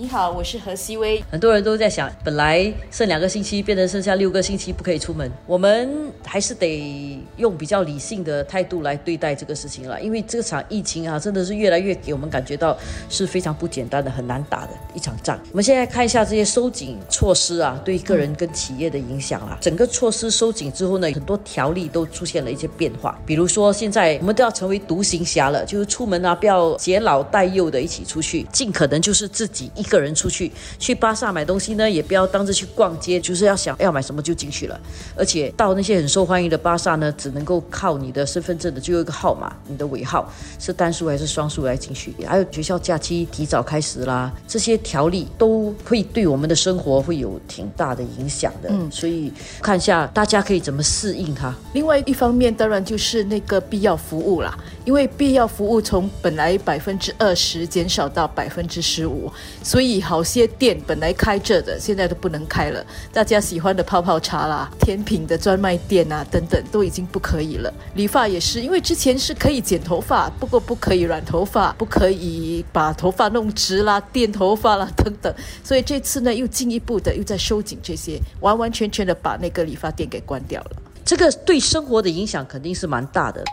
你好，我是何希薇。很多人都在想，本来剩两个星期，变成剩下六个星期不可以出门，我们还是得用比较理性的态度来对待这个事情了。因为这场疫情啊，真的是越来越给我们感觉到是非常不简单的、很难打的一场仗。我们现在看一下这些收紧措施啊，对个人跟企业的影响啊。整个措施收紧之后呢，很多条例都出现了一些变化。比如说，现在我们都要成为独行侠了，就是出门啊，不要携老带幼的一起出去，尽可能就是自己一。个人出去去巴萨买东西呢，也不要当着去逛街，就是要想要买什么就进去了。而且到那些很受欢迎的巴萨呢，只能够靠你的身份证的最后一个号码，你的尾号是单数还是双数来进去。还有学校假期提早开始啦，这些条例都会对我们的生活会有挺大的影响的。嗯，所以看一下大家可以怎么适应它。另外一方面，当然就是那个必要服务啦，因为必要服务从本来百分之二十减少到百分之十五，所所以好些店本来开着的，现在都不能开了。大家喜欢的泡泡茶啦、甜品的专卖店啊等等，都已经不可以了。理发也是，因为之前是可以剪头发，不过不可以染头发，不可以把头发弄直啦、垫头发啦等等。所以这次呢，又进一步的又在收紧这些，完完全全的把那个理发店给关掉了。这个对生活的影响肯定是蛮大的。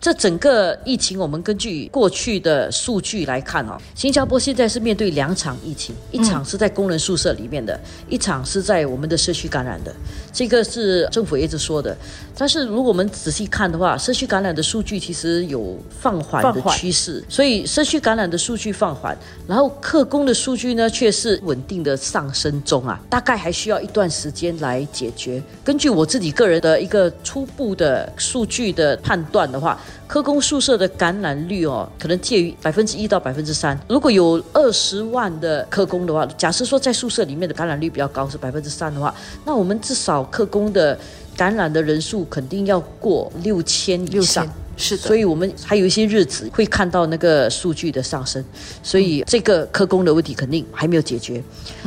这整个疫情，我们根据过去的数据来看哦，新加坡现在是面对两场疫情，一场是在工人宿舍里面的，一场是在我们的社区感染的。这个是政府一直说的，但是如果我们仔细看的话，社区感染的数据其实有放缓的趋势，所以社区感染的数据放缓，然后客工的数据呢却是稳定的上升中啊，大概还需要一段时间来解决。根据我自己个人的一个初步的数据的判断的话。科工宿舍的感染率哦，可能介于百分之一到百分之三。如果有二十万的科工的话，假设说在宿舍里面的感染率比较高，是百分之三的话，那我们至少科工的感染的人数肯定要过六千以上。是的，所以我们还有一些日子会看到那个数据的上升，所以这个科工的问题肯定还没有解决。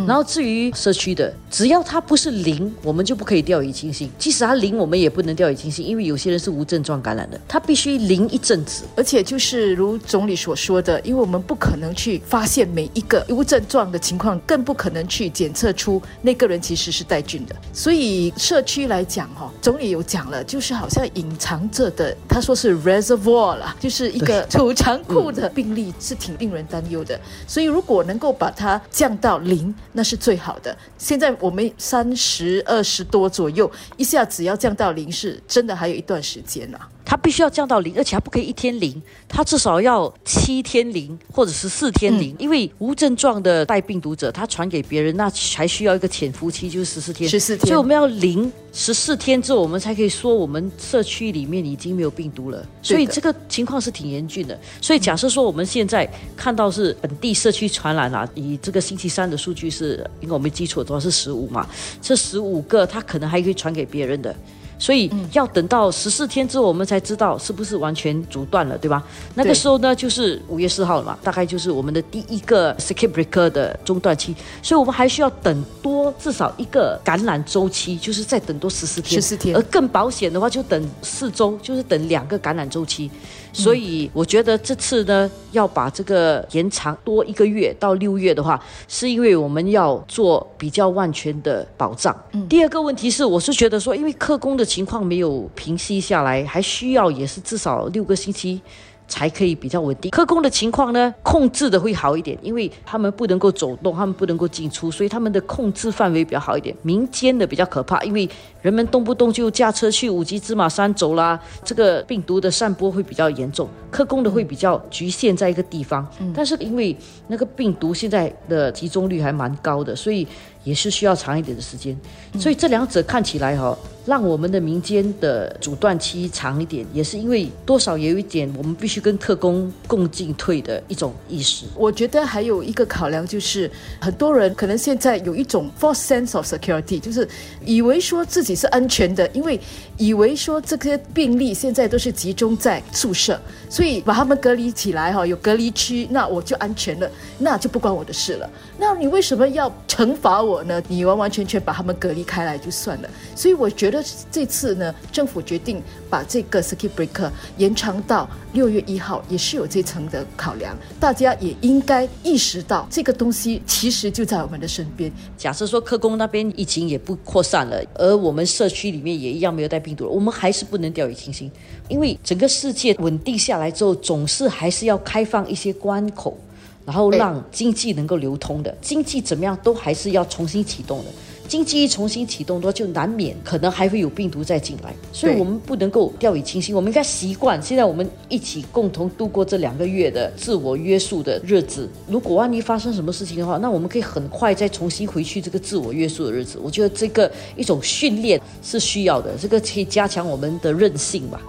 然后至于社区的，只要它不是零，我们就不可以掉以轻心。即使它零，我们也不能掉以轻心，因为有些人是无症状感染的，他必须零一阵子。而且就是如总理所说的，因为我们不可能去发现每一个无症状的情况，更不可能去检测出那个人其实是带菌的。所以社区来讲，哈，总理有讲了，就是好像隐藏着的，他说是。Reservoir 啦，就是一个储藏库的病例是挺令人担忧的，所以如果能够把它降到零，那是最好的。现在我们三十二十多左右，一下子要降到零，是真的还有一段时间啊。它必须要降到零，而且它不可以一天零，它至少要七天零或者十四天零，因为无症状的带病毒者，他传给别人，那还需要一个潜伏期，就是十四天。十四天，所以我们要零十四天之后，我们才可以说我们社区里面已经没有病毒了。所以这个情况是挺严峻的。所以假设说我们现在看到是本地社区传染啊，以这个星期三的数据是，因为我们基础的话是十五嘛，这十五个他可能还可以传给别人的。所以要等到十四天之后，我们才知道是不是完全阻断了，对吧？那个时候呢，就是五月四号了嘛，大概就是我们的第一个 circuit breaker 的中断期。所以我们还需要等多至少一个感染周期，就是再等多十四天。十四天。而更保险的话，就等四周，就是等两个感染周期。所以我觉得这次呢，要把这个延长多一个月到六月的话，是因为我们要做比较万全的保障。嗯。第二个问题是，我是觉得说，因为客工的情况没有平息下来，还需要也是至少六个星期。才可以比较稳定。客工的情况呢，控制的会好一点，因为他们不能够走动，他们不能够进出，所以他们的控制范围比较好一点。民间的比较可怕，因为人们动不动就驾车去五级芝麻山走啦，这个病毒的散播会比较严重。客工的会比较局限在一个地方，但是因为那个病毒现在的集中率还蛮高的，所以。也是需要长一点的时间，所以这两者看起来哈，让我们的民间的阻断期长一点，也是因为多少也有一点我们必须跟特工共进退的一种意识。我觉得还有一个考量就是，很多人可能现在有一种 false sense of security，就是以为说自己是安全的，因为以为说这些病例现在都是集中在宿舍，所以把他们隔离起来哈，有隔离区，那我就安全了，那就不关我的事了。那你为什么要惩罚？我呢？你完完全全把他们隔离开来就算了。所以我觉得得这次呢，政府决定把这个 circuit breaker 延长到六月一号，也是有这层的考量。大家也应该意识到，这个东西其实就在我们的身边。假设说科工那边疫情也不扩散了，而我们社区里面也一样没有带病毒了，我们还是不能掉以轻心，因为整个世界稳定下来之后，总是还是要开放一些关口。然后让经济能够流通的，经济怎么样都还是要重新启动的。经济一重新启动的话，就难免可能还会有病毒再进来，所以我们不能够掉以轻心。我们应该习惯，现在我们一起共同度过这两个月的自我约束的日子。如果万一发生什么事情的话，那我们可以很快再重新回去这个自我约束的日子。我觉得这个一种训练是需要的，这个可以加强我们的韧性吧。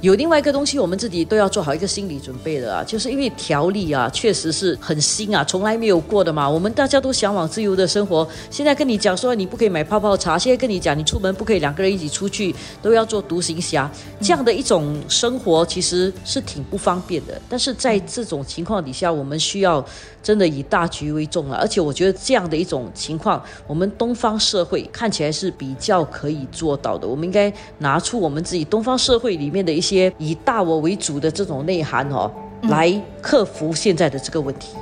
有另外一个东西，我们自己都要做好一个心理准备的啊，就是因为条例啊，确实是很新啊，从来没有过的嘛。我们大家都向往自由的生活，现在跟你讲说你不可以买泡泡茶，现在跟你讲你出门不可以两个人一起出去，都要做独行侠，这样的一种生活其实是挺不方便的。但是在这种情况底下，我们需要真的以大局为重了。而且我觉得这样的一种情况，我们东方社会看起来是比较可以做到的。我们应该拿出我们自己东方社会里面的一些。些以大我为主的这种内涵哦，来克服现在的这个问题。